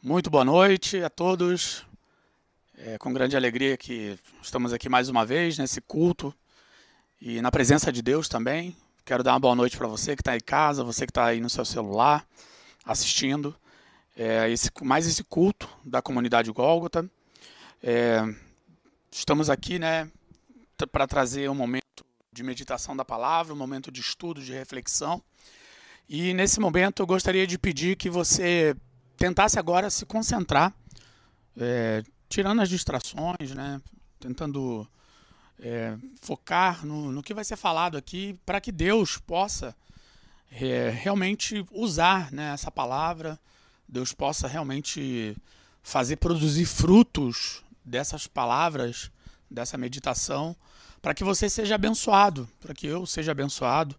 Muito boa noite a todos. É com grande alegria que estamos aqui mais uma vez nesse culto e na presença de Deus também. Quero dar uma boa noite para você que está em casa, você que está aí no seu celular assistindo é, esse, mais esse culto da comunidade Gólgota. É, estamos aqui né, para trazer um momento de meditação da palavra, um momento de estudo, de reflexão. E nesse momento eu gostaria de pedir que você tentasse agora se concentrar, é, tirando as distrações, né? Tentando é, focar no, no, que vai ser falado aqui, para que Deus possa é, realmente usar né, essa palavra, Deus possa realmente fazer produzir frutos dessas palavras, dessa meditação, para que você seja abençoado, para que eu seja abençoado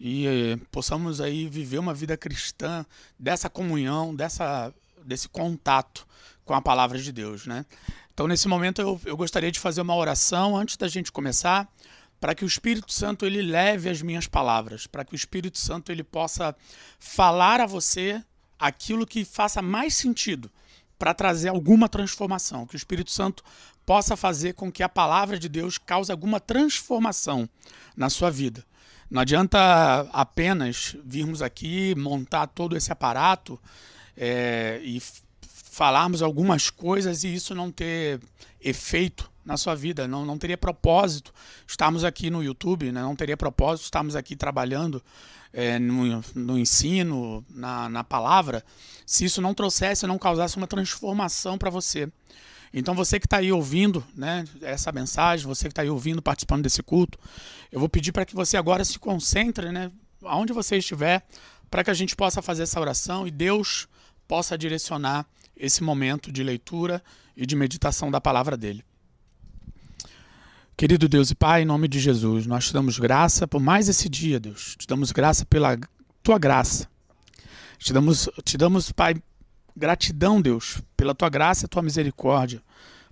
e eh, possamos aí viver uma vida cristã dessa comunhão, dessa, desse contato com a palavra de Deus, né? Então, nesse momento, eu, eu gostaria de fazer uma oração antes da gente começar, para que o Espírito Santo ele leve as minhas palavras, para que o Espírito Santo ele possa falar a você aquilo que faça mais sentido para trazer alguma transformação, que o Espírito Santo possa fazer com que a palavra de Deus cause alguma transformação na sua vida. Não adianta apenas virmos aqui, montar todo esse aparato é, e falarmos algumas coisas e isso não ter efeito na sua vida, não, não teria propósito estarmos aqui no YouTube, né? não teria propósito estarmos aqui trabalhando é, no, no, ensino, na, na palavra, se isso não trouxesse, não causasse uma transformação para você. Então você que está aí ouvindo né, essa mensagem, você que está aí ouvindo, participando desse culto, eu vou pedir para que você agora se concentre, né, aonde você estiver, para que a gente possa fazer essa oração e Deus possa direcionar esse momento de leitura e de meditação da palavra dele. Querido Deus e Pai, em nome de Jesus, nós te damos graça por mais esse dia, Deus. Te damos graça pela tua graça. Te damos, te damos Pai, Gratidão, Deus, pela tua graça e tua misericórdia,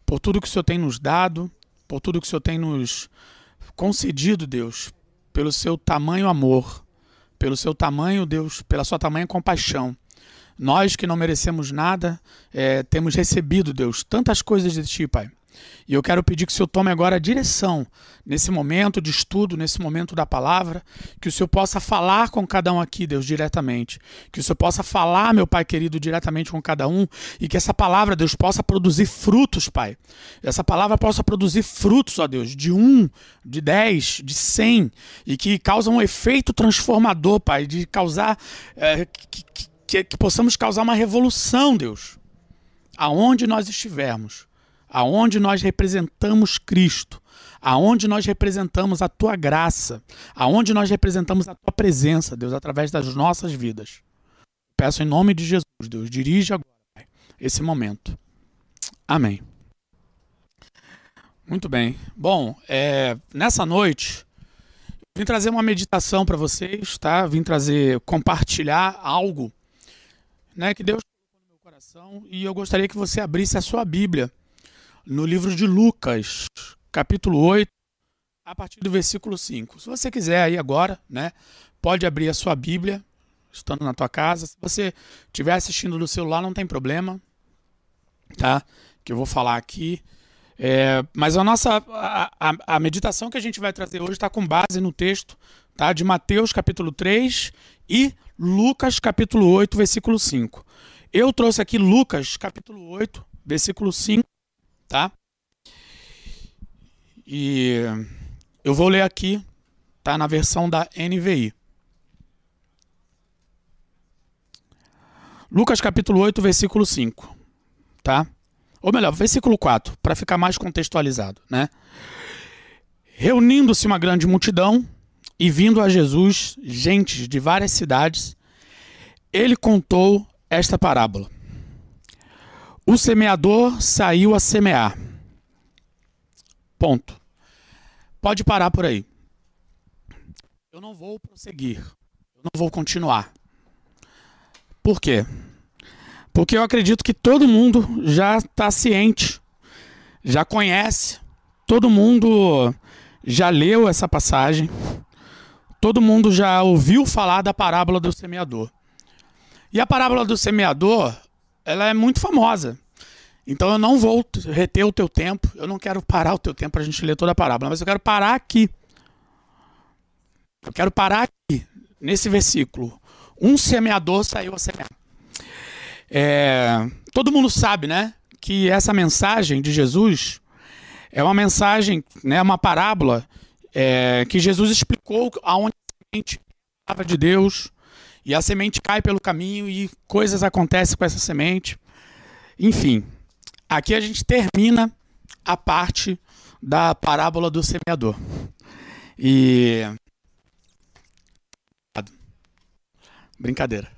por tudo que o Senhor tem nos dado, por tudo que o Senhor tem nos concedido, Deus, pelo seu tamanho amor, pelo seu tamanho, Deus, pela sua tamanha compaixão. Nós que não merecemos nada, é, temos recebido, Deus, tantas coisas de Ti, Pai. E eu quero pedir que o Senhor tome agora a direção nesse momento de estudo, nesse momento da palavra, que o Senhor possa falar com cada um aqui, Deus, diretamente. Que o Senhor possa falar, meu Pai querido, diretamente com cada um e que essa palavra, Deus, possa produzir frutos, Pai. Essa palavra possa produzir frutos, ó Deus, de um, de dez, de cem e que causa um efeito transformador, Pai, de causar. É, que, que, que, que possamos causar uma revolução, Deus, aonde nós estivermos aonde nós representamos Cristo, aonde nós representamos a tua graça, aonde nós representamos a tua presença, Deus, através das nossas vidas. Peço em nome de Jesus, Deus, dirige agora esse momento. Amém. Muito bem. Bom, é, nessa noite, vim trazer uma meditação para vocês, tá? Vim trazer, compartilhar algo né, que Deus colocou no meu coração e eu gostaria que você abrisse a sua Bíblia no livro de Lucas, capítulo 8, a partir do versículo 5. Se você quiser aí agora, né, pode abrir a sua Bíblia, estando na tua casa. Se você estiver assistindo no celular, não tem problema, tá? Que eu vou falar aqui. É, mas a nossa a, a, a, meditação que a gente vai trazer hoje está com base no texto tá, de Mateus capítulo 3 e Lucas capítulo 8, versículo 5. Eu trouxe aqui Lucas capítulo 8, versículo 5 tá? E eu vou ler aqui, tá na versão da NVI. Lucas capítulo 8, versículo 5, tá? Ou melhor, versículo 4, para ficar mais contextualizado, né? Reunindo-se uma grande multidão e vindo a Jesus gentes de várias cidades, ele contou esta parábola. O semeador saiu a semear. Ponto. Pode parar por aí. Eu não vou prosseguir. Eu não vou continuar. Por quê? Porque eu acredito que todo mundo já está ciente, já conhece, todo mundo já leu essa passagem, todo mundo já ouviu falar da parábola do semeador. E a parábola do semeador ela é muito famosa. Então eu não vou reter o teu tempo, eu não quero parar o teu tempo para a gente ler toda a parábola, mas eu quero parar aqui. Eu quero parar aqui, nesse versículo. Um semeador saiu a semear. É, todo mundo sabe, né, que essa mensagem de Jesus é uma mensagem, né, uma parábola é, que Jesus explicou aonde a semente estava de Deus e a semente cai pelo caminho e coisas acontecem com essa semente. Enfim, aqui a gente termina a parte da parábola do semeador. E brincadeira.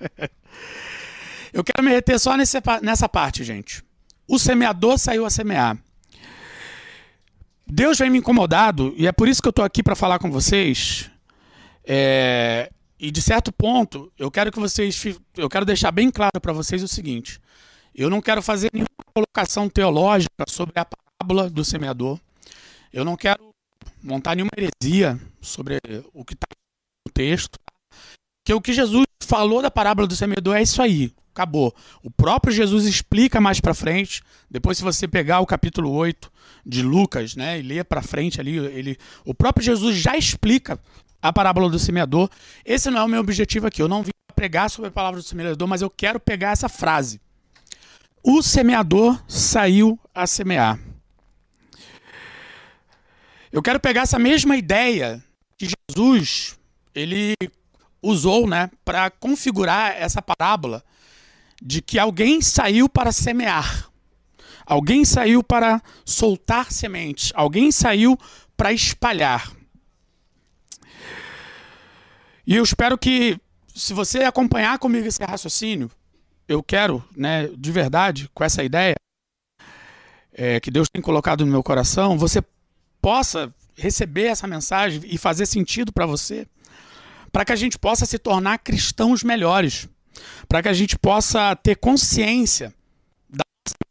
Eu quero me reter só nesse, nessa parte, gente. O semeador saiu a semear. Deus vem me incomodado, e é por isso que eu estou aqui para falar com vocês. É, e de certo ponto, eu quero que vocês. Eu quero deixar bem claro para vocês o seguinte: eu não quero fazer nenhuma colocação teológica sobre a parábola do semeador. Eu não quero montar nenhuma heresia sobre o que está no texto. Que o que Jesus falou da parábola do semeador é isso aí acabou. O próprio Jesus explica mais para frente. Depois, se você pegar o capítulo 8 de Lucas, né, e ler para frente ali, ele, o próprio Jesus já explica a parábola do semeador. Esse não é o meu objetivo aqui. Eu não vim pregar sobre a palavra do semeador, mas eu quero pegar essa frase. O semeador saiu a semear. Eu quero pegar essa mesma ideia que Jesus ele usou, né, para configurar essa parábola de que alguém saiu para semear, alguém saiu para soltar sementes, alguém saiu para espalhar. E eu espero que, se você acompanhar comigo esse raciocínio, eu quero, né, de verdade, com essa ideia é, que Deus tem colocado no meu coração, você possa receber essa mensagem e fazer sentido para você, para que a gente possa se tornar cristãos melhores para que a gente possa ter consciência da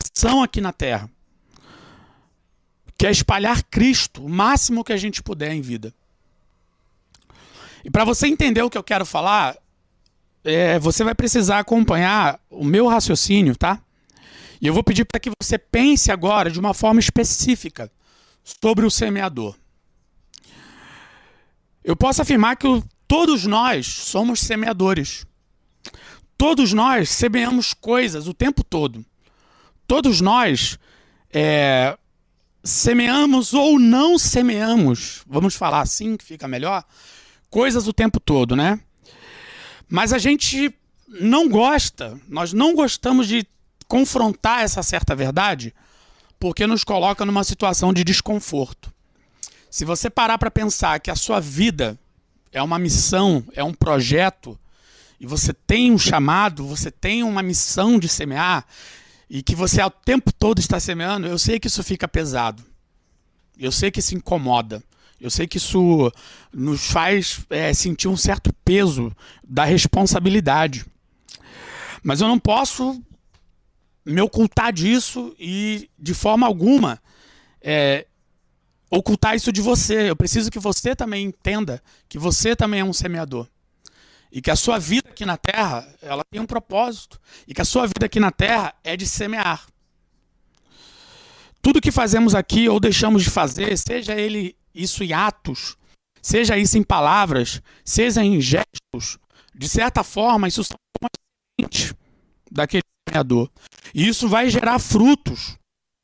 missão aqui na Terra, que é espalhar Cristo o máximo que a gente puder em vida. E para você entender o que eu quero falar, é, você vai precisar acompanhar o meu raciocínio, tá? E eu vou pedir para que você pense agora de uma forma específica sobre o semeador. Eu posso afirmar que todos nós somos semeadores. Todos nós semeamos coisas o tempo todo. Todos nós é, semeamos ou não semeamos, vamos falar assim que fica melhor, coisas o tempo todo, né? Mas a gente não gosta, nós não gostamos de confrontar essa certa verdade porque nos coloca numa situação de desconforto. Se você parar para pensar que a sua vida é uma missão, é um projeto, e você tem um chamado, você tem uma missão de semear, e que você o tempo todo está semeando, eu sei que isso fica pesado. Eu sei que isso incomoda. Eu sei que isso nos faz é, sentir um certo peso da responsabilidade. Mas eu não posso me ocultar disso e, de forma alguma, é, ocultar isso de você. Eu preciso que você também entenda que você também é um semeador. E que a sua vida aqui na terra, ela tem um propósito. E que a sua vida aqui na terra é de semear. Tudo que fazemos aqui ou deixamos de fazer, seja ele isso em atos, seja isso em palavras, seja em gestos, de certa forma, isso são uma semente daquele semeador. E isso vai gerar frutos.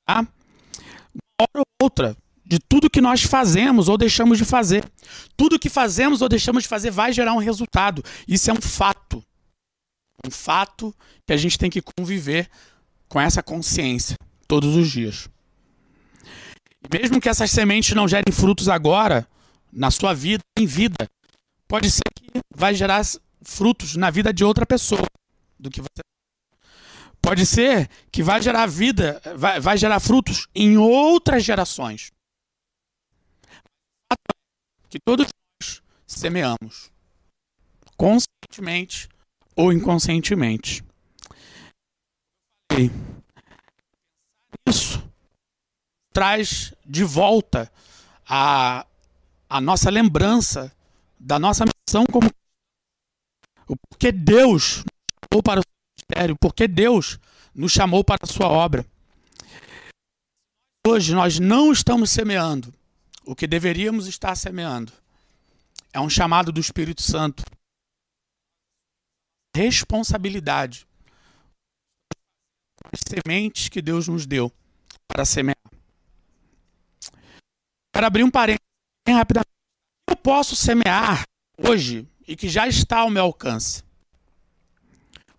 Tá? Uma hora ou outra, de tudo que nós fazemos ou deixamos de fazer. Tudo que fazemos ou deixamos de fazer vai gerar um resultado. Isso é um fato. Um fato que a gente tem que conviver com essa consciência todos os dias. Mesmo que essas sementes não gerem frutos agora, na sua vida, em vida, pode ser que vai gerar frutos na vida de outra pessoa do que você Pode ser que vai gerar vida, vai, vai gerar frutos em outras gerações que todos nós semeamos, conscientemente ou inconscientemente. Isso traz de volta a, a nossa lembrança da nossa missão como o porque Deus nos chamou para o ministério, porque Deus nos chamou para a sua obra. Hoje nós não estamos semeando o que deveríamos estar semeando. É um chamado do Espírito Santo. Responsabilidade. As sementes que Deus nos deu para semear. Quero abrir um parênteses rapidamente. Eu posso semear hoje e que já está ao meu alcance.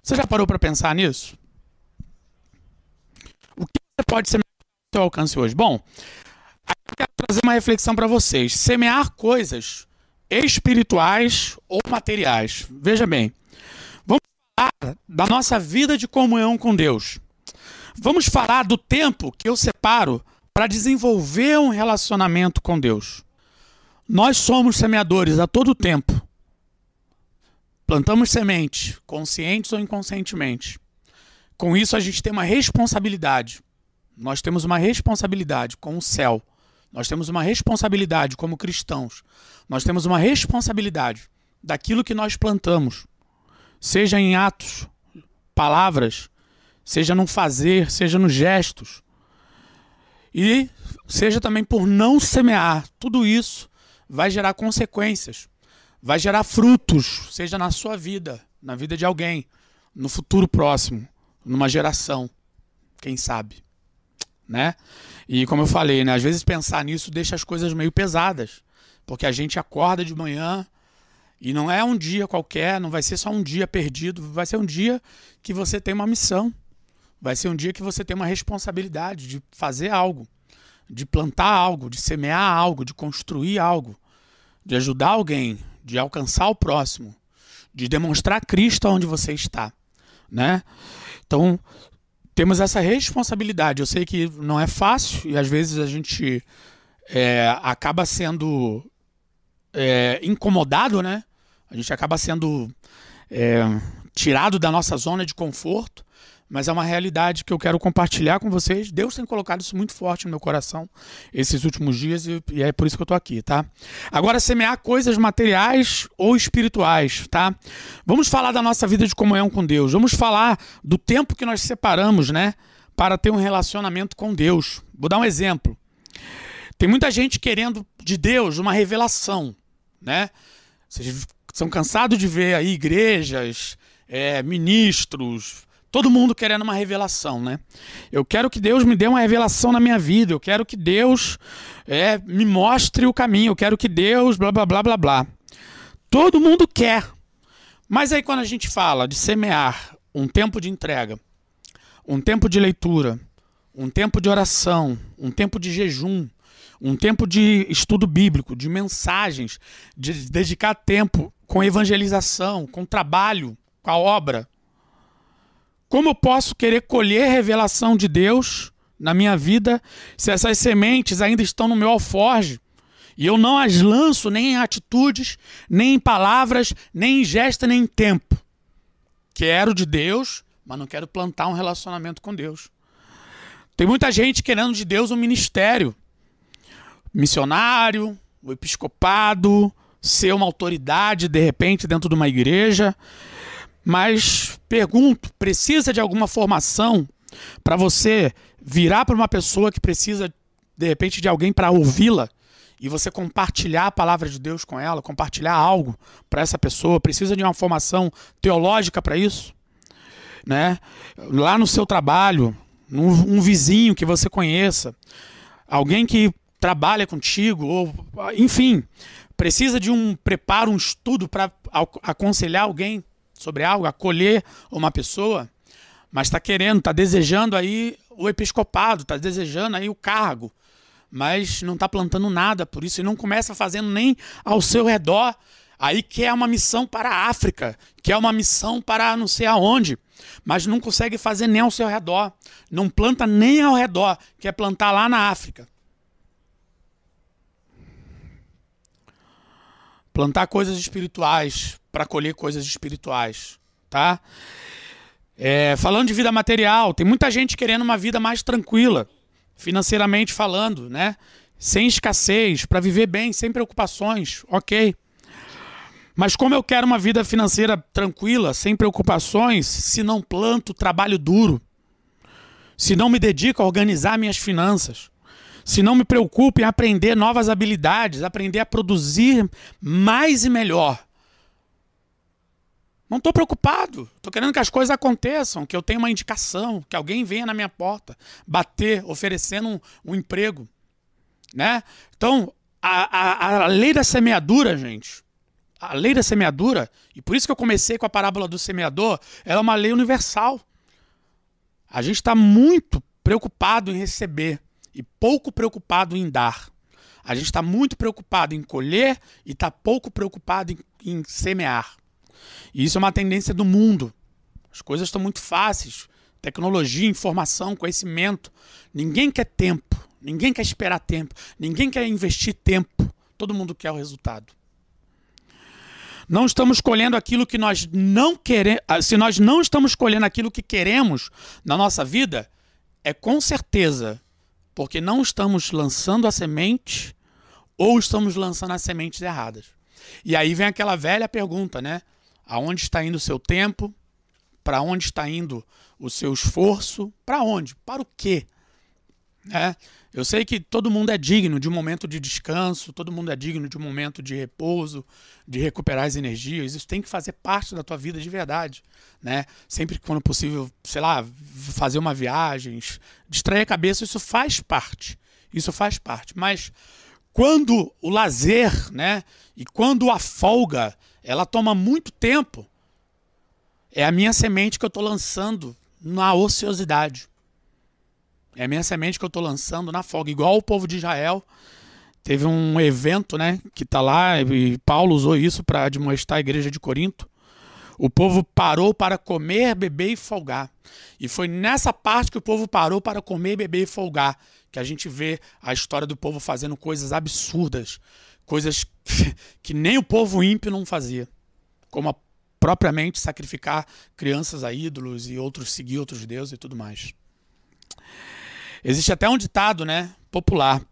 Você já parou para pensar nisso? O que você pode semear ao seu alcance hoje? Bom, eu quero trazer uma reflexão para vocês. Semear coisas espirituais ou materiais. Veja bem, vamos falar da nossa vida de comunhão com Deus. Vamos falar do tempo que eu separo para desenvolver um relacionamento com Deus. Nós somos semeadores a todo tempo. Plantamos sementes, conscientes ou inconscientemente. Com isso, a gente tem uma responsabilidade. Nós temos uma responsabilidade com o céu. Nós temos uma responsabilidade como cristãos. Nós temos uma responsabilidade daquilo que nós plantamos, seja em atos, palavras, seja no fazer, seja nos gestos. E seja também por não semear. Tudo isso vai gerar consequências vai gerar frutos, seja na sua vida, na vida de alguém, no futuro próximo, numa geração, quem sabe, né? E como eu falei, né, às vezes pensar nisso deixa as coisas meio pesadas, porque a gente acorda de manhã e não é um dia qualquer, não vai ser só um dia perdido, vai ser um dia que você tem uma missão. Vai ser um dia que você tem uma responsabilidade de fazer algo, de plantar algo, de semear algo, de construir algo, de ajudar alguém, de alcançar o próximo, de demonstrar Cristo onde você está, né? Então, temos essa responsabilidade. Eu sei que não é fácil e às vezes a gente é, acaba sendo é, incomodado, né? A gente acaba sendo é, tirado da nossa zona de conforto mas é uma realidade que eu quero compartilhar com vocês. Deus tem colocado isso muito forte no meu coração esses últimos dias e, e é por isso que eu estou aqui, tá? Agora, semear coisas materiais ou espirituais, tá? Vamos falar da nossa vida de comunhão com Deus. Vamos falar do tempo que nós separamos, né? Para ter um relacionamento com Deus. Vou dar um exemplo. Tem muita gente querendo de Deus uma revelação, né? Vocês são cansados de ver aí igrejas, é, ministros, Todo mundo querendo uma revelação, né? Eu quero que Deus me dê uma revelação na minha vida. Eu quero que Deus é, me mostre o caminho. Eu quero que Deus blá blá blá blá blá. Todo mundo quer. Mas aí quando a gente fala de semear um tempo de entrega, um tempo de leitura, um tempo de oração, um tempo de jejum, um tempo de estudo bíblico, de mensagens, de dedicar tempo com evangelização, com trabalho, com a obra, como eu posso querer colher revelação de Deus na minha vida se essas sementes ainda estão no meu alforge e eu não as lanço nem em atitudes, nem em palavras, nem em gesto, nem em tempo? Quero de Deus, mas não quero plantar um relacionamento com Deus. Tem muita gente querendo de Deus um ministério, missionário, o episcopado, ser uma autoridade de repente dentro de uma igreja. Mas pergunto, precisa de alguma formação para você virar para uma pessoa que precisa de repente de alguém para ouvi-la e você compartilhar a palavra de Deus com ela, compartilhar algo para essa pessoa, precisa de uma formação teológica para isso, né? Lá no seu trabalho, um vizinho que você conheça, alguém que trabalha contigo, ou enfim, precisa de um preparo, um estudo para aconselhar alguém sobre algo, acolher uma pessoa, mas está querendo, está desejando aí o episcopado, está desejando aí o cargo, mas não está plantando nada por isso e não começa fazendo nem ao seu redor. Aí quer uma missão para a África, quer uma missão para não sei aonde, mas não consegue fazer nem ao seu redor, não planta nem ao redor, quer plantar lá na África. Plantar coisas espirituais, para colher coisas espirituais, tá? É, falando de vida material, tem muita gente querendo uma vida mais tranquila, financeiramente falando, né? Sem escassez, para viver bem, sem preocupações, ok. Mas como eu quero uma vida financeira tranquila, sem preocupações, se não planto trabalho duro, se não me dedico a organizar minhas finanças, se não me preocupo em aprender novas habilidades, aprender a produzir mais e melhor. Não estou preocupado. Estou querendo que as coisas aconteçam, que eu tenha uma indicação, que alguém venha na minha porta, bater, oferecendo um, um emprego. Né? Então, a, a, a lei da semeadura, gente, a lei da semeadura, e por isso que eu comecei com a parábola do semeador, ela é uma lei universal. A gente está muito preocupado em receber e pouco preocupado em dar. A gente está muito preocupado em colher e está pouco preocupado em, em semear. E isso é uma tendência do mundo. As coisas estão muito fáceis. Tecnologia, informação, conhecimento. Ninguém quer tempo. Ninguém quer esperar tempo. Ninguém quer investir tempo. Todo mundo quer o resultado. Não estamos colhendo aquilo que nós não queremos. Ah, se nós não estamos colhendo aquilo que queremos na nossa vida, é com certeza porque não estamos lançando a semente ou estamos lançando as sementes erradas. E aí vem aquela velha pergunta, né? Aonde está indo o seu tempo? Para onde está indo o seu esforço? Para onde? Para o quê? É, eu sei que todo mundo é digno de um momento de descanso, todo mundo é digno de um momento de repouso, de recuperar as energias. Isso tem que fazer parte da tua vida de verdade, né? Sempre que quando possível, sei lá, fazer uma viagem, distrair a cabeça, isso faz parte. Isso faz parte. Mas quando o lazer, né, e quando a folga, ela toma muito tempo, é a minha semente que eu estou lançando na ociosidade. É a minha semente que eu estou lançando na folga, igual o povo de Israel. Teve um evento, né, que está lá, e Paulo usou isso para demonstrar a igreja de Corinto. O povo parou para comer, beber e folgar. E foi nessa parte que o povo parou para comer, beber e folgar que a gente vê a história do povo fazendo coisas absurdas, coisas que nem o povo ímpio não fazia, como a, propriamente sacrificar crianças a ídolos e outros seguir outros deuses e tudo mais. Existe até um ditado, né, popular,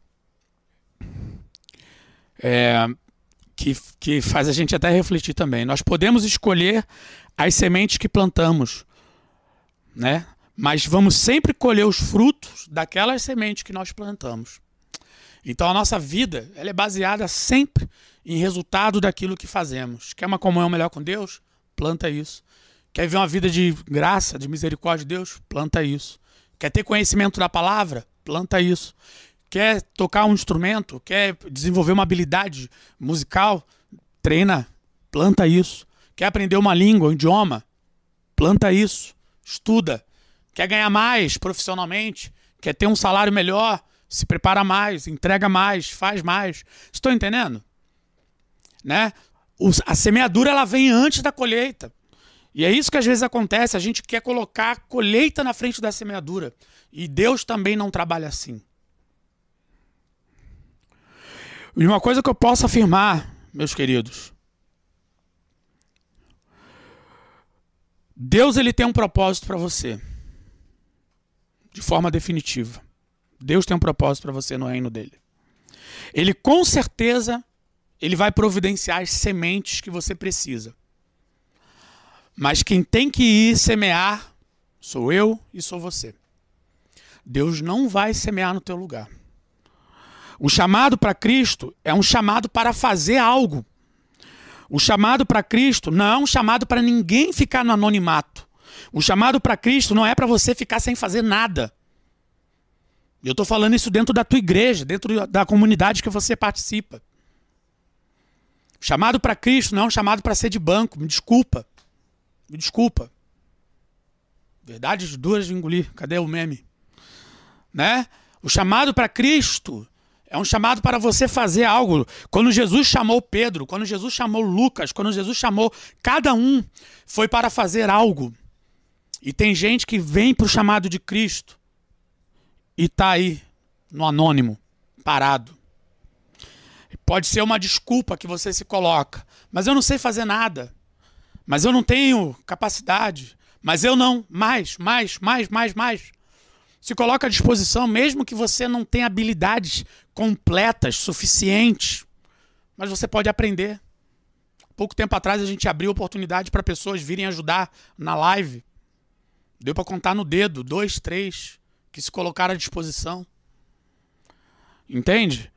é, que, que faz a gente até refletir também. Nós podemos escolher as sementes que plantamos, né? Mas vamos sempre colher os frutos daquelas sementes que nós plantamos. Então a nossa vida ela é baseada sempre em resultado daquilo que fazemos. Quer uma comunhão melhor com Deus? Planta isso. Quer ver uma vida de graça, de misericórdia de Deus? Planta isso. Quer ter conhecimento da palavra? Planta isso. Quer tocar um instrumento? Quer desenvolver uma habilidade musical? Treina. Planta isso. Quer aprender uma língua, um idioma? Planta isso. Estuda. Quer ganhar mais profissionalmente? Quer ter um salário melhor? Se prepara mais, entrega mais, faz mais. Estou entendendo? Né? a semeadura ela vem antes da colheita. E é isso que às vezes acontece, a gente quer colocar a colheita na frente da semeadura. E Deus também não trabalha assim. E uma coisa que eu posso afirmar, meus queridos, Deus ele tem um propósito para você. De forma definitiva. Deus tem um propósito para você no reino dele. Ele com certeza ele vai providenciar as sementes que você precisa. Mas quem tem que ir semear sou eu e sou você. Deus não vai semear no teu lugar. O chamado para Cristo é um chamado para fazer algo. O chamado para Cristo não é um chamado para ninguém ficar no anonimato. O chamado para Cristo não é para você ficar sem fazer nada. Eu estou falando isso dentro da tua igreja, dentro da comunidade que você participa. Chamado para Cristo não é um chamado para ser de banco, me desculpa. Me desculpa. Verdades duras de engolir. Cadê o meme? Né? O chamado para Cristo é um chamado para você fazer algo. Quando Jesus chamou Pedro, quando Jesus chamou Lucas, quando Jesus chamou cada um, foi para fazer algo. E tem gente que vem para o chamado de Cristo e está aí, no anônimo, parado. Pode ser uma desculpa que você se coloca, mas eu não sei fazer nada. Mas eu não tenho capacidade. Mas eu não. Mais, mais, mais, mais, mais. Se coloca à disposição, mesmo que você não tenha habilidades completas, suficientes. Mas você pode aprender. pouco tempo atrás a gente abriu oportunidade para pessoas virem ajudar na live. Deu para contar no dedo, dois, três, que se colocaram à disposição. Entende?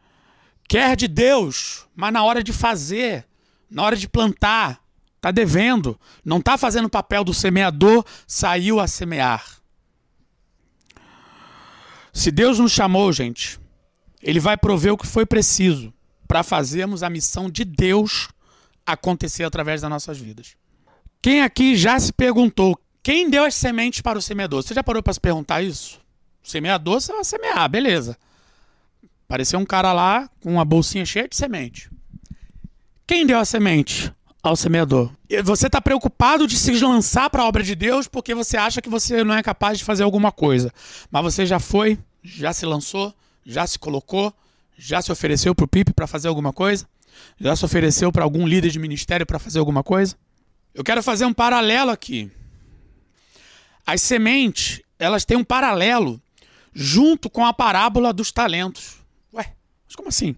Quer de Deus, mas na hora de fazer, na hora de plantar, tá devendo, não tá fazendo o papel do semeador, saiu a semear. Se Deus nos chamou, gente, ele vai prover o que foi preciso para fazermos a missão de Deus acontecer através das nossas vidas. Quem aqui já se perguntou quem deu as sementes para o semeador? Você já parou para se perguntar isso? Semeador, você vai semear, beleza. Apareceu um cara lá com uma bolsinha cheia de semente. Quem deu a semente ao semeador? Você está preocupado de se lançar para a obra de Deus porque você acha que você não é capaz de fazer alguma coisa. Mas você já foi, já se lançou, já se colocou, já se ofereceu para o PIP para fazer alguma coisa? Já se ofereceu para algum líder de ministério para fazer alguma coisa? Eu quero fazer um paralelo aqui. As sementes, elas têm um paralelo junto com a parábola dos talentos. Ué, mas como assim?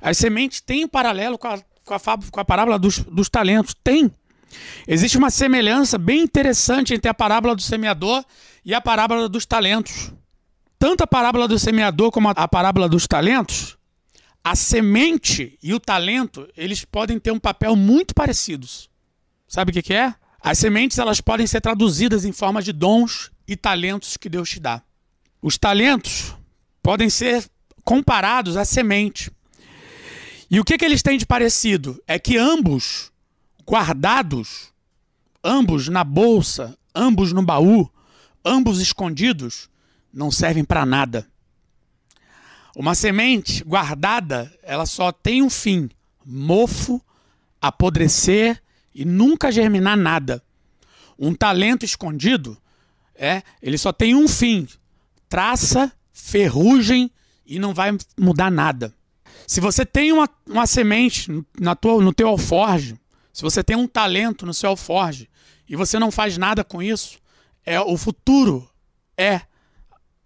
As sementes têm um paralelo com a, com a, com a parábola dos, dos talentos? Tem. Existe uma semelhança bem interessante entre a parábola do semeador e a parábola dos talentos tanto a parábola do semeador como a parábola dos talentos, a semente e o talento, eles podem ter um papel muito parecidos. Sabe o que, que é? As sementes elas podem ser traduzidas em forma de dons e talentos que Deus te dá. Os talentos podem ser comparados à semente. E o que, que eles têm de parecido? É que ambos guardados, ambos na bolsa, ambos no baú, ambos escondidos, não servem para nada. Uma semente guardada, ela só tem um fim: mofo, apodrecer e nunca germinar nada. Um talento escondido, é, ele só tem um fim: traça, ferrugem e não vai mudar nada. Se você tem uma, uma semente na tua, no teu alforge, se você tem um talento no seu alforge e você não faz nada com isso, é o futuro é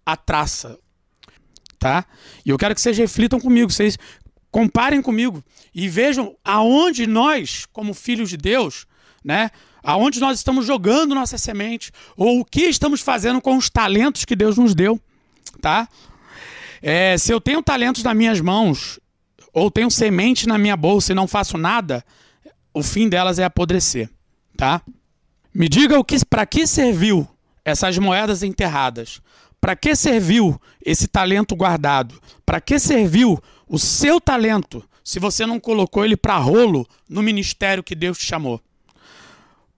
a traça, tá? E eu quero que vocês reflitam comigo, vocês comparem comigo e vejam aonde nós, como filhos de Deus, né? Aonde nós estamos jogando nossa semente ou o que estamos fazendo com os talentos que Deus nos deu, tá? É, se eu tenho talentos nas minhas mãos ou tenho semente na minha bolsa e não faço nada, o fim delas é apodrecer, tá? Me diga o que para que serviu essas moedas enterradas? Para que serviu esse talento guardado? Para que serviu o seu talento se você não colocou ele para rolo no ministério que Deus te chamou?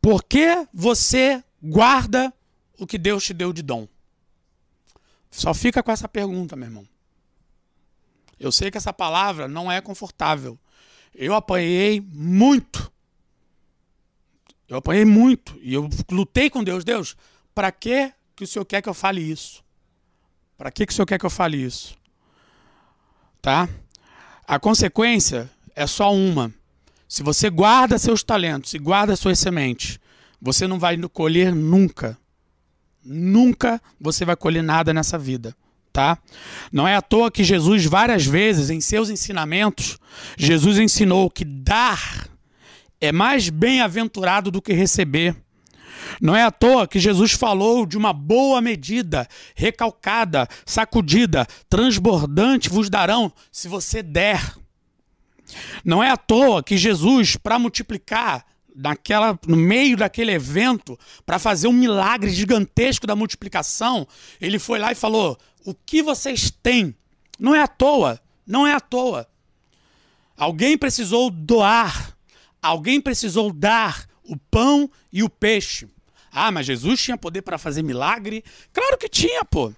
Por que você guarda o que Deus te deu de dom? Só fica com essa pergunta, meu irmão. Eu sei que essa palavra não é confortável. Eu apanhei muito. Eu apanhei muito. E eu lutei com Deus. Deus, para que, que o Senhor quer que eu fale isso? Para que, que o senhor quer que eu fale isso? Tá? A consequência é só uma. Se você guarda seus talentos e guarda suas sementes, você não vai colher nunca. Nunca você vai colher nada nessa vida, tá? Não é à toa que Jesus várias vezes em seus ensinamentos, Jesus ensinou que dar é mais bem-aventurado do que receber. Não é à toa que Jesus falou de uma boa medida, recalcada, sacudida, transbordante vos darão se você der. Não é à toa que Jesus, para multiplicar naquela, no meio daquele evento, para fazer um milagre gigantesco da multiplicação, ele foi lá e falou: O que vocês têm? Não é à toa, não é à toa. Alguém precisou doar, alguém precisou dar o pão e o peixe. Ah, mas Jesus tinha poder para fazer milagre? Claro que tinha, pô.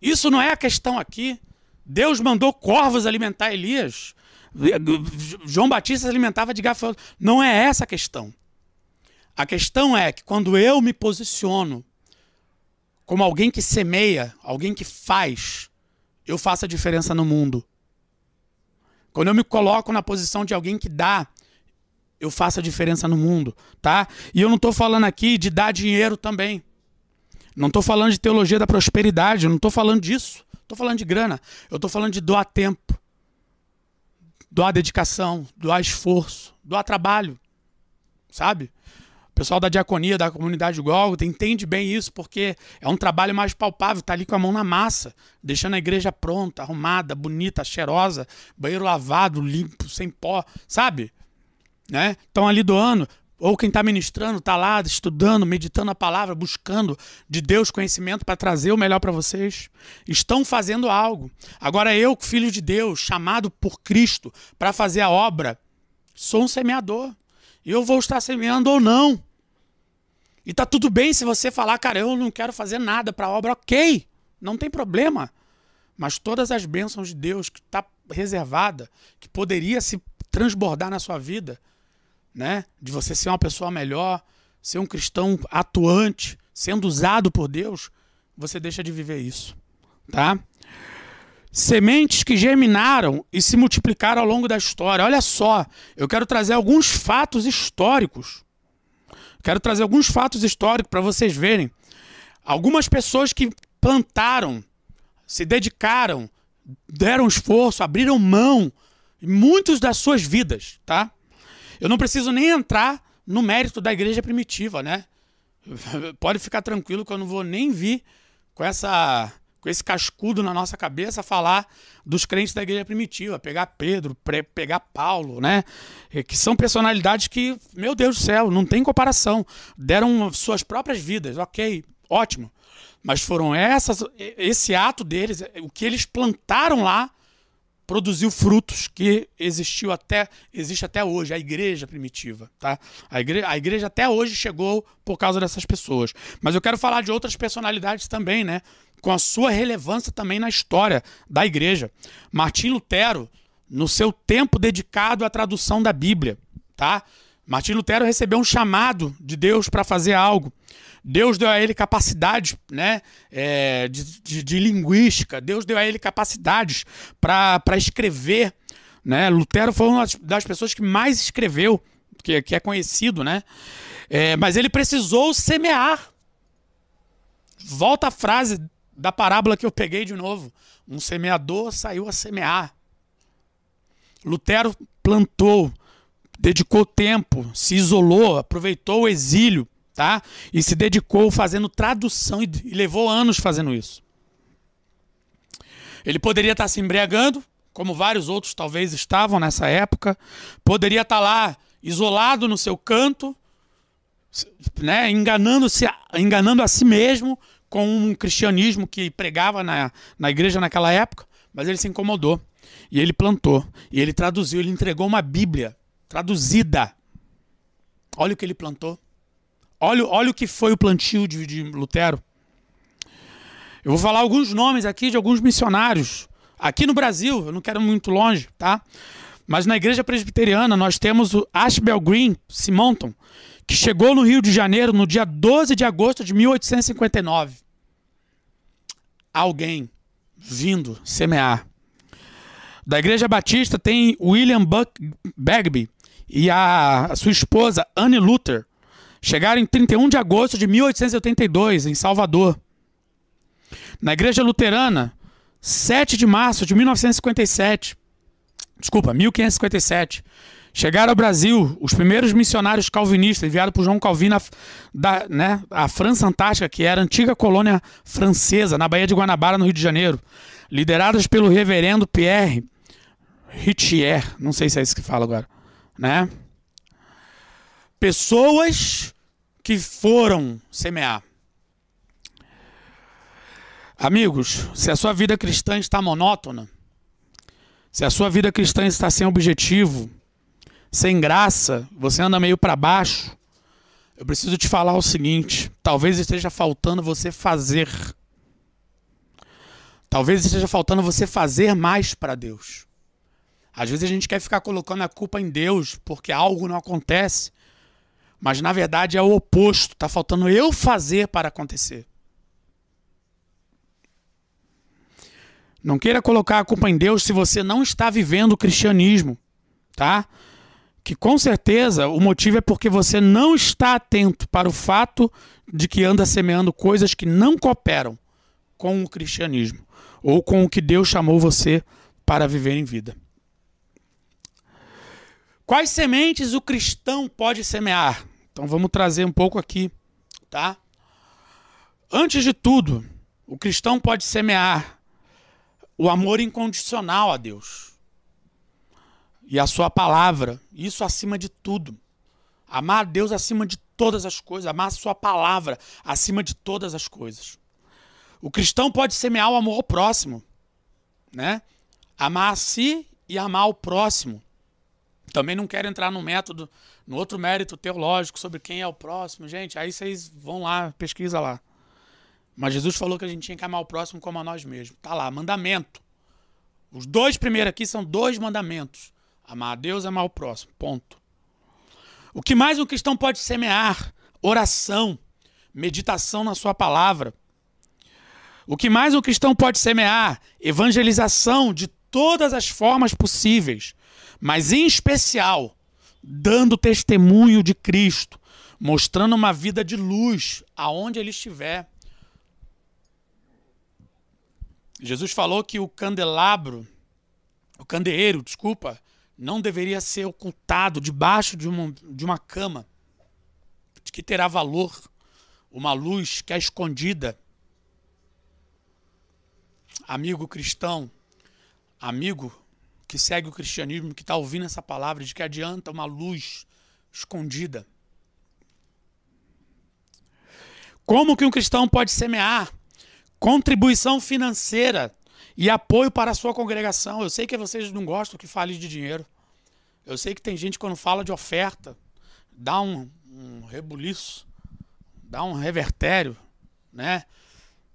Isso não é a questão aqui. Deus mandou corvos alimentar Elias. João Batista se alimentava de gafanhoto. Não é essa a questão. A questão é que quando eu me posiciono como alguém que semeia, alguém que faz, eu faço a diferença no mundo. Quando eu me coloco na posição de alguém que dá, eu faço a diferença no mundo, tá? E eu não estou falando aqui de dar dinheiro também. Não estou falando de teologia da prosperidade, não estou falando disso. Estou falando de grana. Eu estou falando de doar tempo. Doar dedicação, doar esforço, doar trabalho, sabe? O pessoal da diaconia, da comunidade Gólgota, entende bem isso, porque é um trabalho mais palpável, tá ali com a mão na massa, deixando a igreja pronta, arrumada, bonita, cheirosa, banheiro lavado, limpo, sem pó, sabe? Né? Estão ali doando. Ou quem está ministrando está lá estudando, meditando a palavra, buscando de Deus conhecimento para trazer o melhor para vocês. Estão fazendo algo. Agora eu, filho de Deus, chamado por Cristo para fazer a obra, sou um semeador. E eu vou estar semeando ou não. E tá tudo bem se você falar, cara, eu não quero fazer nada para a obra, ok, não tem problema. Mas todas as bênçãos de Deus que está reservada, que poderia se transbordar na sua vida, né? De você ser uma pessoa melhor, ser um cristão atuante, sendo usado por Deus, você deixa de viver isso, tá? Sementes que germinaram e se multiplicaram ao longo da história. Olha só, eu quero trazer alguns fatos históricos. Quero trazer alguns fatos históricos para vocês verem. Algumas pessoas que plantaram, se dedicaram, deram esforço, abriram mão, muitos das suas vidas, tá? Eu não preciso nem entrar no mérito da igreja primitiva, né? Pode ficar tranquilo que eu não vou nem vir com essa com esse cascudo na nossa cabeça falar dos crentes da igreja primitiva, pegar Pedro, pegar Paulo, né? Que são personalidades que, meu Deus do céu, não tem comparação. Deram suas próprias vidas, ok, ótimo. Mas foram essas, esse ato deles, o que eles plantaram lá, produziu frutos que existiu até existe até hoje a igreja primitiva tá? A igreja, a igreja até hoje chegou por causa dessas pessoas. Mas eu quero falar de outras personalidades também né? Com a sua relevância também na história da igreja. Martim Lutero no seu tempo dedicado à tradução da Bíblia tá? Martim Lutero recebeu um chamado de Deus para fazer algo Deus deu a ele capacidades né, é, de, de, de, linguística, Deus deu a ele capacidades para escrever. Né? Lutero foi uma das pessoas que mais escreveu, que, que é conhecido, né? É, mas ele precisou semear. Volta a frase da parábola que eu peguei de novo. Um semeador saiu a semear. Lutero plantou, dedicou tempo, se isolou, aproveitou o exílio tá? E se dedicou fazendo tradução e, levou anos fazendo isso. Ele poderia estar se embriagando, como vários outros talvez estavam nessa época, poderia estar lá isolado no seu canto, né, enganando-se, enganando a si mesmo com um cristianismo que pregava na, na igreja naquela época, mas ele se incomodou e ele plantou e ele traduziu, ele entregou uma Bíblia traduzida. Olha o que ele plantou. Olha, olha o que foi o plantio de, de Lutero. Eu vou falar alguns nomes aqui de alguns missionários. Aqui no Brasil, eu não quero muito longe, tá? Mas na igreja presbiteriana nós temos o Ashbel Green Simonton, que chegou no Rio de Janeiro no dia 12 de agosto de 1859. Alguém vindo semear. Da igreja batista tem William Buck Bagby e a, a sua esposa Anne Luther, Chegaram em 31 de agosto de 1882, em Salvador. Na Igreja Luterana, 7 de março de 1957. Desculpa, 1557. Chegaram ao Brasil os primeiros missionários calvinistas enviados por João Calvino da né, a França Antártica, que era antiga colônia francesa, na Baía de Guanabara, no Rio de Janeiro, lideradas pelo reverendo Pierre Ritier, não sei se é isso que fala agora, né? Pessoas que foram semear. Amigos, se a sua vida cristã está monótona, se a sua vida cristã está sem objetivo, sem graça, você anda meio para baixo, eu preciso te falar o seguinte: talvez esteja faltando você fazer. Talvez esteja faltando você fazer mais para Deus. Às vezes a gente quer ficar colocando a culpa em Deus porque algo não acontece. Mas na verdade é o oposto. Está faltando eu fazer para acontecer. Não queira colocar a culpa em Deus se você não está vivendo o cristianismo, tá? Que com certeza o motivo é porque você não está atento para o fato de que anda semeando coisas que não cooperam com o cristianismo ou com o que Deus chamou você para viver em vida. Quais sementes o cristão pode semear? Então vamos trazer um pouco aqui, tá? Antes de tudo, o cristão pode semear o amor incondicional a Deus e a sua palavra, isso acima de tudo. Amar a Deus acima de todas as coisas, amar a sua palavra acima de todas as coisas. O cristão pode semear o amor ao próximo, né? Amar a si e amar o próximo. Também não quero entrar no método, no outro mérito teológico sobre quem é o próximo, gente. Aí vocês vão lá, pesquisa lá. Mas Jesus falou que a gente tinha que amar o próximo como a nós mesmos. Tá lá, mandamento. Os dois primeiros aqui são dois mandamentos: amar a Deus amar o próximo. Ponto. O que mais um cristão pode semear? Oração, meditação na sua palavra. O que mais um cristão pode semear? Evangelização de todas as formas possíveis, mas em especial dando testemunho de Cristo, mostrando uma vida de luz aonde ele estiver. Jesus falou que o candelabro, o candeeiro, desculpa, não deveria ser ocultado debaixo de uma, de uma cama, de que terá valor uma luz que é escondida amigo cristão, amigo que segue o cristianismo, que está ouvindo essa palavra, de que adianta uma luz escondida. Como que um cristão pode semear contribuição financeira e apoio para a sua congregação? Eu sei que vocês não gostam que fale de dinheiro. Eu sei que tem gente quando fala de oferta, dá um, um rebuliço, dá um revertério, né?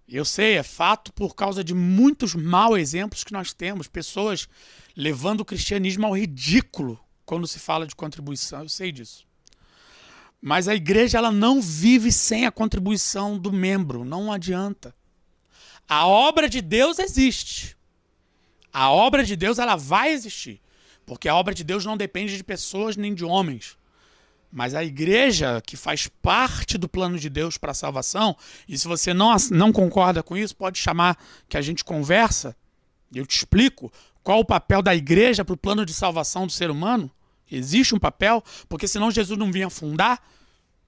Eu sei, é fato por causa de muitos maus exemplos que nós temos, pessoas levando o cristianismo ao ridículo quando se fala de contribuição, eu sei disso. Mas a igreja ela não vive sem a contribuição do membro, não adianta. A obra de Deus existe. A obra de Deus ela vai existir, porque a obra de Deus não depende de pessoas nem de homens. Mas a igreja, que faz parte do plano de Deus para a salvação, e se você não, não concorda com isso, pode chamar que a gente conversa, eu te explico qual o papel da igreja para o plano de salvação do ser humano. Existe um papel, porque senão Jesus não vinha fundar.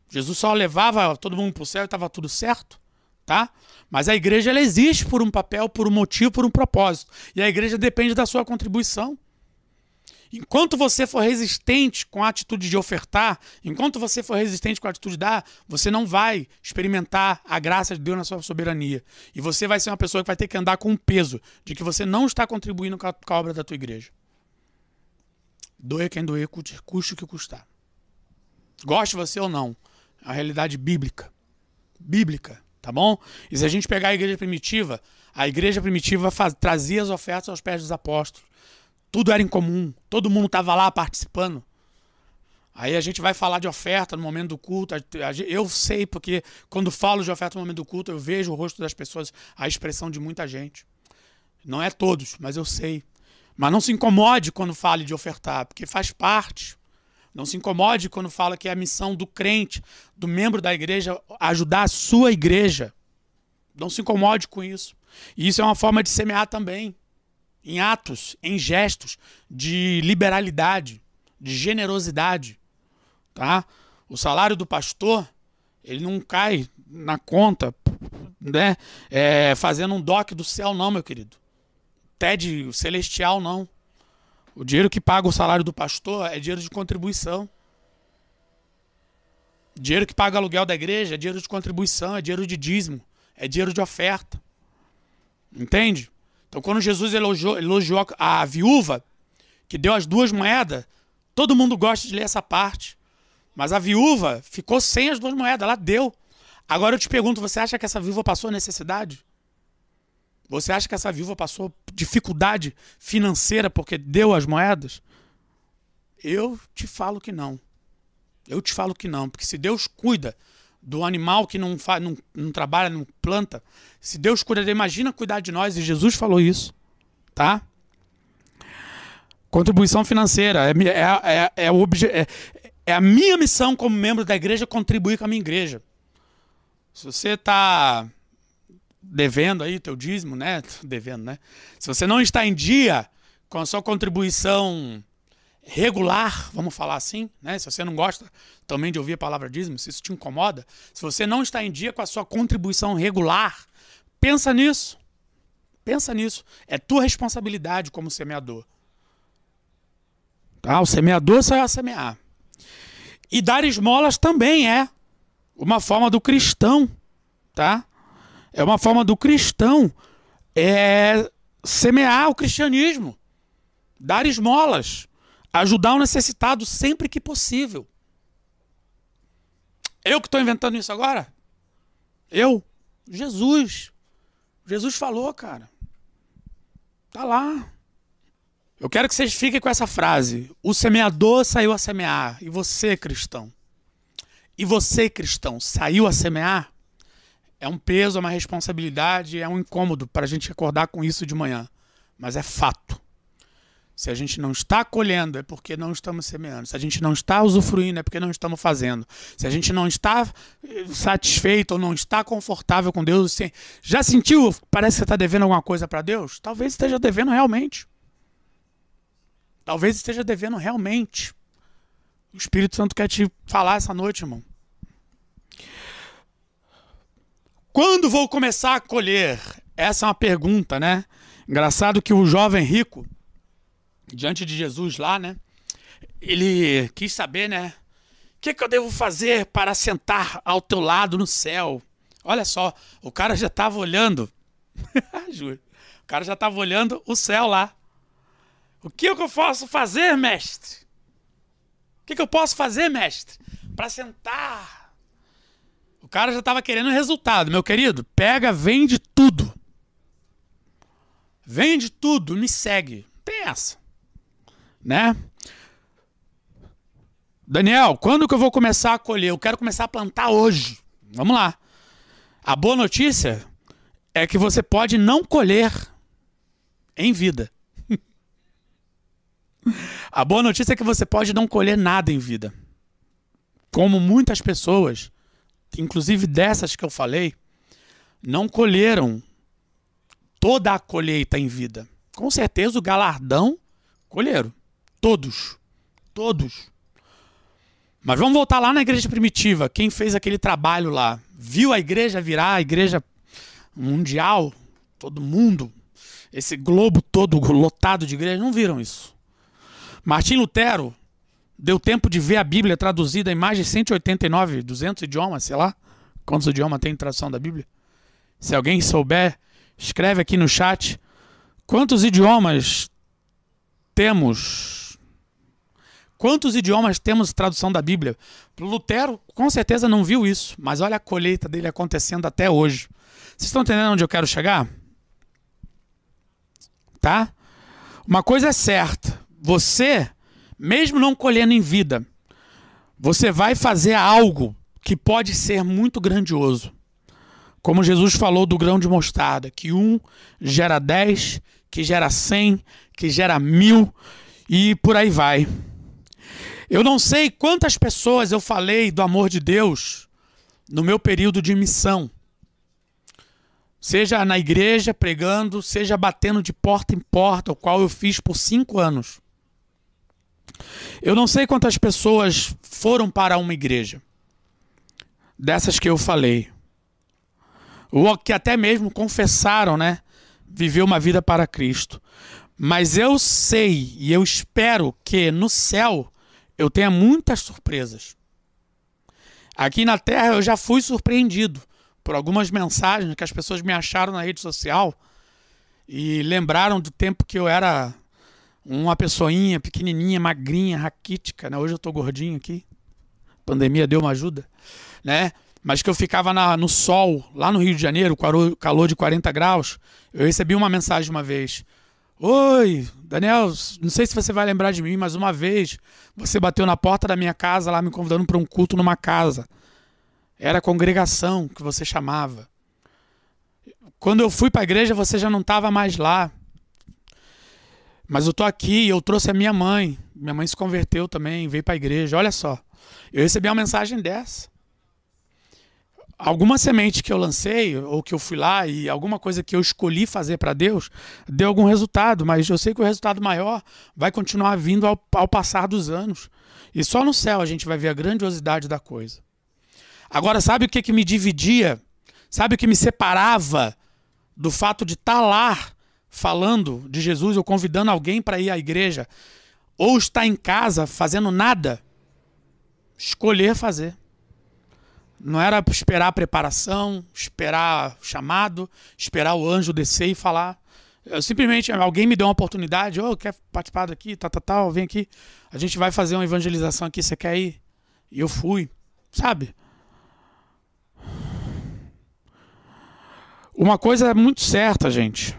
Jesus só levava todo mundo para o céu e estava tudo certo. Tá? Mas a igreja ela existe por um papel, por um motivo, por um propósito. E a igreja depende da sua contribuição. Enquanto você for resistente com a atitude de ofertar, enquanto você for resistente com a atitude de dar, você não vai experimentar a graça de Deus na sua soberania. E você vai ser uma pessoa que vai ter que andar com o peso de que você não está contribuindo com a, com a obra da tua igreja. Doer quem doer, custe o que custar. Goste você ou não, é a realidade bíblica. Bíblica, tá bom? E se a gente pegar a igreja primitiva, a igreja primitiva faz, trazia as ofertas aos pés dos apóstolos. Tudo era em comum, todo mundo estava lá participando. Aí a gente vai falar de oferta no momento do culto. Eu sei, porque quando falo de oferta no momento do culto, eu vejo o rosto das pessoas, a expressão de muita gente. Não é todos, mas eu sei. Mas não se incomode quando fale de ofertar, porque faz parte. Não se incomode quando fala que é a missão do crente, do membro da igreja, ajudar a sua igreja. Não se incomode com isso. E isso é uma forma de semear também em atos, em gestos de liberalidade, de generosidade, tá? O salário do pastor, ele não cai na conta, né? É, fazendo um doc do céu, não, meu querido. TED celestial, não. O dinheiro que paga o salário do pastor é dinheiro de contribuição. Dinheiro que paga aluguel da igreja é dinheiro de contribuição, é dinheiro de dízimo, é dinheiro de oferta. Entende? Então, quando Jesus elogiou, elogiou a viúva, que deu as duas moedas, todo mundo gosta de ler essa parte. Mas a viúva ficou sem as duas moedas, ela deu. Agora eu te pergunto: você acha que essa viúva passou necessidade? Você acha que essa viúva passou dificuldade financeira porque deu as moedas? Eu te falo que não. Eu te falo que não, porque se Deus cuida do animal que não, faz, não, não trabalha, não planta. Se Deus cuida, imagina cuidar de nós, e Jesus falou isso, tá? Contribuição financeira é, é, é, é, obje, é, é a minha missão como membro da igreja contribuir com a minha igreja. Se você está devendo aí teu dízimo, né? Devendo, né? Se você não está em dia com a sua contribuição regular, vamos falar assim, né? Se você não gosta também de ouvir a palavra dízimo, se isso te incomoda, se você não está em dia com a sua contribuição regular, pensa nisso. Pensa nisso. É tua responsabilidade como semeador. Tá? O semeador só a semear. E dar esmolas também é uma forma do cristão, tá? É uma forma do cristão é semear o cristianismo, dar esmolas, ajudar o necessitado sempre que possível. Eu que estou inventando isso agora? Eu? Jesus. Jesus falou, cara. Tá lá. Eu quero que vocês fiquem com essa frase. O semeador saiu a semear. E você, cristão? E você, cristão, saiu a semear? É um peso, é uma responsabilidade, é um incômodo para a gente acordar com isso de manhã. Mas é fato. Se a gente não está colhendo, é porque não estamos semeando. Se a gente não está usufruindo, é porque não estamos fazendo. Se a gente não está eh, satisfeito ou não está confortável com Deus, já sentiu? Parece que você está devendo alguma coisa para Deus? Talvez esteja devendo realmente. Talvez esteja devendo realmente. O Espírito Santo quer te falar essa noite, irmão. Quando vou começar a colher? Essa é uma pergunta, né? Engraçado que o jovem rico, diante de Jesus lá, né? Ele quis saber, né? O que, que eu devo fazer para sentar ao teu lado no céu? Olha só, o cara já estava olhando. Juro. O cara já estava olhando o céu lá. O que, que eu posso fazer, mestre? O que, que eu posso fazer, mestre? Para sentar. O cara já estava querendo resultado, meu querido. Pega, vende tudo. Vende tudo, me segue. Tem essa. Né? Daniel, quando que eu vou começar a colher? Eu quero começar a plantar hoje. Vamos lá. A boa notícia é que você pode não colher em vida. A boa notícia é que você pode não colher nada em vida. Como muitas pessoas, inclusive dessas que eu falei, não colheram toda a colheita em vida. Com certeza o galardão colheram. Todos. Todos. Mas vamos voltar lá na igreja primitiva. Quem fez aquele trabalho lá? Viu a igreja virar a igreja mundial? Todo mundo. Esse globo todo lotado de igrejas. Não viram isso. Martim Lutero deu tempo de ver a Bíblia traduzida em mais de 189, 200 idiomas, sei lá. Quantos idiomas tem em tradução da Bíblia? Se alguém souber, escreve aqui no chat. Quantos idiomas temos? Quantos idiomas temos tradução da Bíblia? Lutero com certeza não viu isso, mas olha a colheita dele acontecendo até hoje. Vocês estão entendendo onde eu quero chegar? Tá? Uma coisa é certa, você, mesmo não colhendo em vida, você vai fazer algo que pode ser muito grandioso. Como Jesus falou do grão de mostarda, que um gera dez, que gera cem, que gera mil e por aí vai. Eu não sei quantas pessoas eu falei do amor de Deus no meu período de missão. Seja na igreja pregando, seja batendo de porta em porta, o qual eu fiz por cinco anos. Eu não sei quantas pessoas foram para uma igreja, dessas que eu falei, ou que até mesmo confessaram, né? Viver uma vida para Cristo. Mas eu sei e eu espero que no céu eu tenha muitas surpresas. Aqui na terra eu já fui surpreendido por algumas mensagens que as pessoas me acharam na rede social e lembraram do tempo que eu era uma pessoinha pequenininha, magrinha, raquítica, né? Hoje eu tô gordinho aqui. A pandemia deu uma ajuda, né? Mas que eu ficava na, no sol, lá no Rio de Janeiro, calor de 40 graus. Eu recebi uma mensagem uma vez. Oi, Daniel, não sei se você vai lembrar de mim, mas uma vez você bateu na porta da minha casa lá me convidando para um culto numa casa. Era a congregação que você chamava. Quando eu fui para a igreja, você já não estava mais lá. Mas eu tô aqui, eu trouxe a minha mãe. Minha mãe se converteu também, veio para a igreja. Olha só. Eu recebi uma mensagem dessa. Alguma semente que eu lancei, ou que eu fui lá, e alguma coisa que eu escolhi fazer para Deus, deu algum resultado, mas eu sei que o resultado maior vai continuar vindo ao, ao passar dos anos. E só no céu a gente vai ver a grandiosidade da coisa. Agora, sabe o que, que me dividia? Sabe o que me separava do fato de estar tá lá falando de Jesus ou convidando alguém para ir à igreja? Ou estar em casa fazendo nada? Escolher fazer. Não era esperar a preparação, esperar o chamado, esperar o anjo descer e falar. Eu simplesmente, alguém me deu uma oportunidade, oh, quer participar daqui, tal, tal, vem aqui. A gente vai fazer uma evangelização aqui, você quer ir? E eu fui, sabe? Uma coisa é muito certa, gente.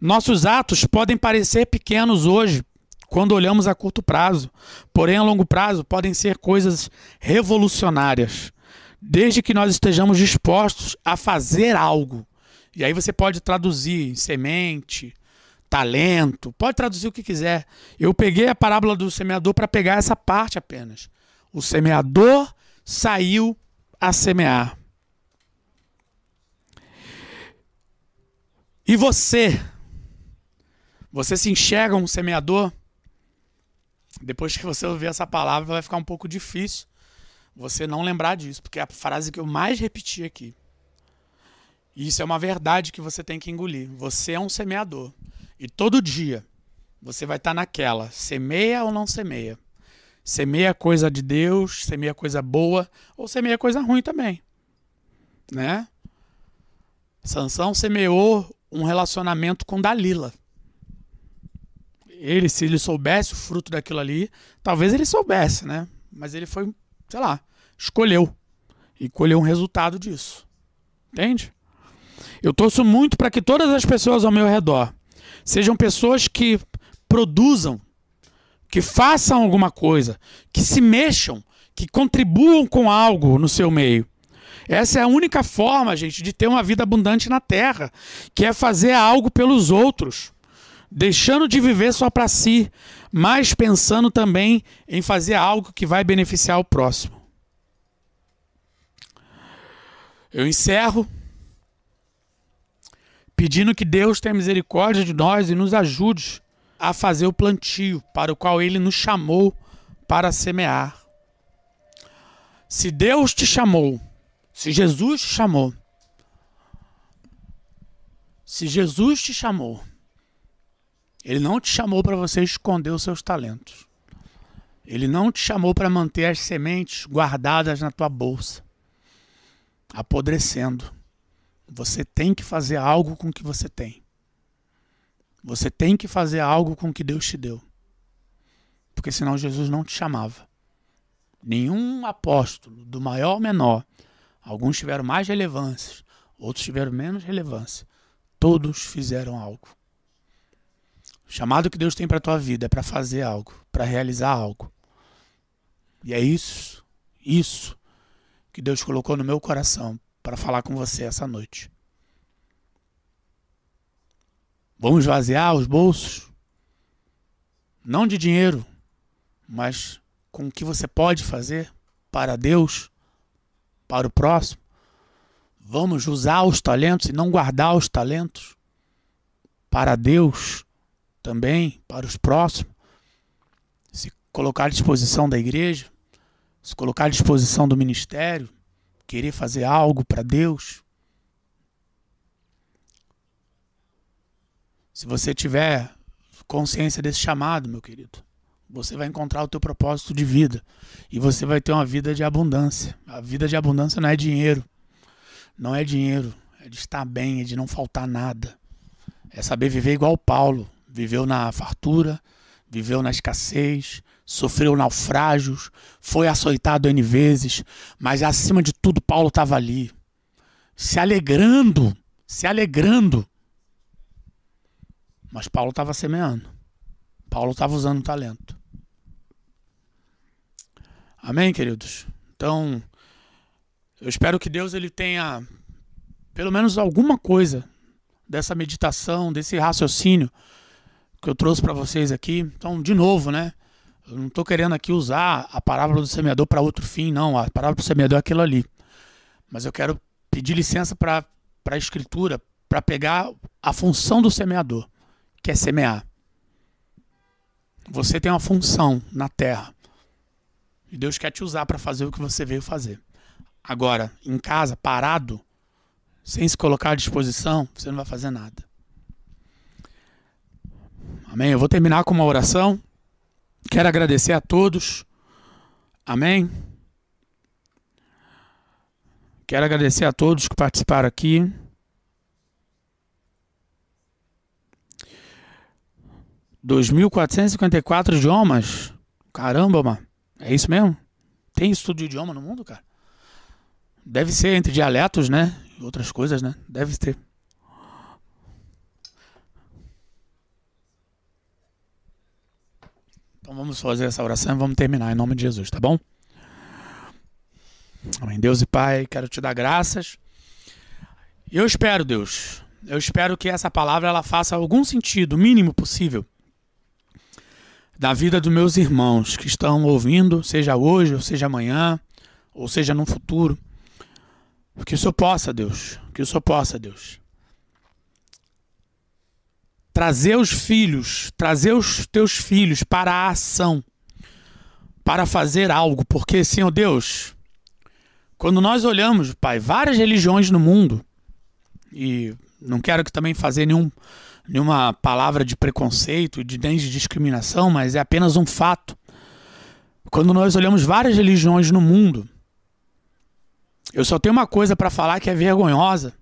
Nossos atos podem parecer pequenos hoje, quando olhamos a curto prazo, porém a longo prazo podem ser coisas revolucionárias desde que nós estejamos dispostos a fazer algo. E aí você pode traduzir semente, talento, pode traduzir o que quiser. Eu peguei a parábola do semeador para pegar essa parte apenas. O semeador saiu a semear. E você? Você se enxerga um semeador? Depois que você ouvir essa palavra, vai ficar um pouco difícil você não lembrar disso, porque é a frase que eu mais repeti aqui. E isso é uma verdade que você tem que engolir. Você é um semeador. E todo dia você vai estar naquela, semeia ou não semeia. Semeia coisa de Deus, semeia coisa boa, ou semeia coisa ruim também. Né? Sansão semeou um relacionamento com Dalila. Ele, se ele soubesse o fruto daquilo ali, talvez ele soubesse, né? Mas ele foi, sei lá, escolheu e colheu um resultado disso. Entende? Eu torço muito para que todas as pessoas ao meu redor sejam pessoas que produzam, que façam alguma coisa, que se mexam, que contribuam com algo no seu meio. Essa é a única forma, gente, de ter uma vida abundante na terra, que é fazer algo pelos outros, deixando de viver só para si, mas pensando também em fazer algo que vai beneficiar o próximo. Eu encerro pedindo que Deus tenha misericórdia de nós e nos ajude a fazer o plantio para o qual ele nos chamou para semear. Se Deus te chamou, se Jesus te chamou, se Jesus te chamou, ele não te chamou para você esconder os seus talentos. Ele não te chamou para manter as sementes guardadas na tua bolsa apodrecendo. Você tem que fazer algo com o que você tem. Você tem que fazer algo com o que Deus te deu. Porque senão Jesus não te chamava. Nenhum apóstolo, do maior ao menor, alguns tiveram mais relevância, outros tiveram menos relevância. Todos fizeram algo. O chamado que Deus tem para tua vida é para fazer algo, para realizar algo. E é isso, isso que Deus colocou no meu coração para falar com você essa noite. Vamos esvaziar os bolsos, não de dinheiro, mas com o que você pode fazer para Deus, para o próximo. Vamos usar os talentos e não guardar os talentos para Deus também, para os próximos. Se colocar à disposição da igreja se colocar à disposição do ministério, querer fazer algo para Deus. Se você tiver consciência desse chamado, meu querido, você vai encontrar o teu propósito de vida e você vai ter uma vida de abundância. A vida de abundância não é dinheiro. Não é dinheiro, é de estar bem, é de não faltar nada. É saber viver igual Paulo, viveu na fartura, viveu na escassez, sofreu naufrágios, foi açoitado N vezes, mas acima de tudo Paulo estava ali, se alegrando, se alegrando. Mas Paulo estava semeando. Paulo estava usando o talento. Amém, queridos? Então, eu espero que Deus ele tenha pelo menos alguma coisa dessa meditação, desse raciocínio que eu trouxe para vocês aqui. Então, de novo, né? Eu não estou querendo aqui usar a parábola do semeador para outro fim, não. A parábola do semeador é aquilo ali. Mas eu quero pedir licença para a Escritura, para pegar a função do semeador, que é semear. Você tem uma função na terra. E Deus quer te usar para fazer o que você veio fazer. Agora, em casa, parado, sem se colocar à disposição, você não vai fazer nada. Amém? Eu vou terminar com uma oração. Quero agradecer a todos. Amém? Quero agradecer a todos que participaram aqui. Dois mil quatrocentos e cinquenta e quatro idiomas. Caramba, mano. É isso mesmo? Tem estudo de idioma no mundo, cara? Deve ser entre dialetos, né? Outras coisas, né? Deve ter. Então vamos fazer essa oração e vamos terminar em nome de Jesus, tá bom? Amém. Deus e Pai, quero te dar graças. Eu espero, Deus, eu espero que essa palavra ela faça algum sentido, o mínimo possível, da vida dos meus irmãos que estão ouvindo, seja hoje, ou seja amanhã, ou seja no futuro. Que o Senhor possa, Deus, que o Senhor possa, Deus, trazer os filhos, trazer os teus filhos para a ação, para fazer algo, porque, Senhor Deus, quando nós olhamos, Pai, várias religiões no mundo, e não quero que também fazer nenhum, nenhuma palavra de preconceito de nem de discriminação, mas é apenas um fato. Quando nós olhamos várias religiões no mundo, eu só tenho uma coisa para falar que é vergonhosa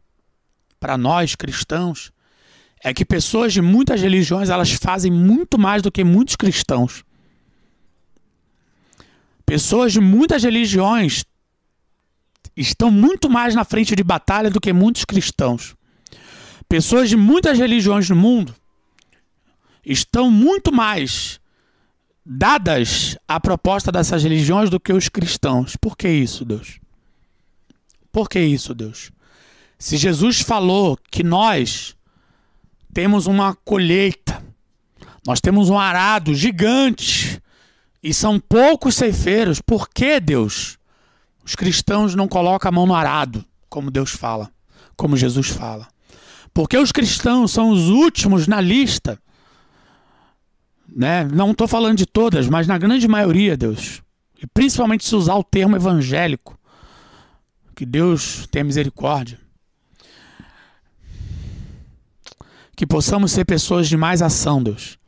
para nós cristãos, é que pessoas de muitas religiões elas fazem muito mais do que muitos cristãos. Pessoas de muitas religiões estão muito mais na frente de batalha do que muitos cristãos. Pessoas de muitas religiões no mundo estão muito mais dadas à proposta dessas religiões do que os cristãos. Por que isso, Deus? Por que isso, Deus? Se Jesus falou que nós temos uma colheita, nós temos um arado gigante e são poucos ceifeiros, por que, Deus? Os cristãos não colocam a mão no arado, como Deus fala, como Jesus fala. Porque os cristãos são os últimos na lista. Né? Não estou falando de todas, mas na grande maioria, Deus. E principalmente se usar o termo evangélico. Que Deus tenha misericórdia. Que possamos ser pessoas de mais ação, Deus.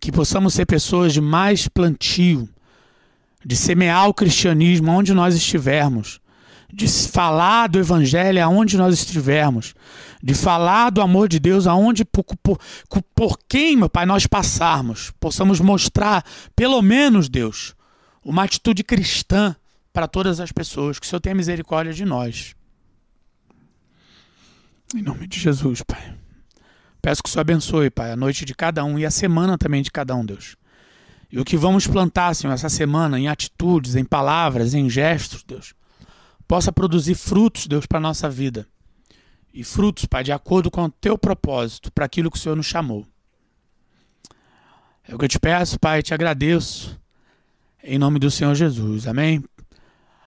Que possamos ser pessoas de mais plantio de semear o cristianismo onde nós estivermos, de falar do evangelho aonde nós estivermos, de falar do amor de Deus aonde por, por, por quem, meu Pai, nós passarmos, possamos mostrar, pelo menos, Deus, uma atitude cristã para todas as pessoas, que o Senhor tenha misericórdia de nós. Em nome de Jesus, Pai. Peço que o Senhor abençoe, Pai, a noite de cada um e a semana também de cada um, Deus. E o que vamos plantar, Senhor, essa semana, em atitudes, em palavras, em gestos, Deus, possa produzir frutos, Deus, para a nossa vida. E frutos, Pai, de acordo com o teu propósito, para aquilo que o Senhor nos chamou. É o que eu te peço, Pai, te agradeço. Em nome do Senhor Jesus. Amém?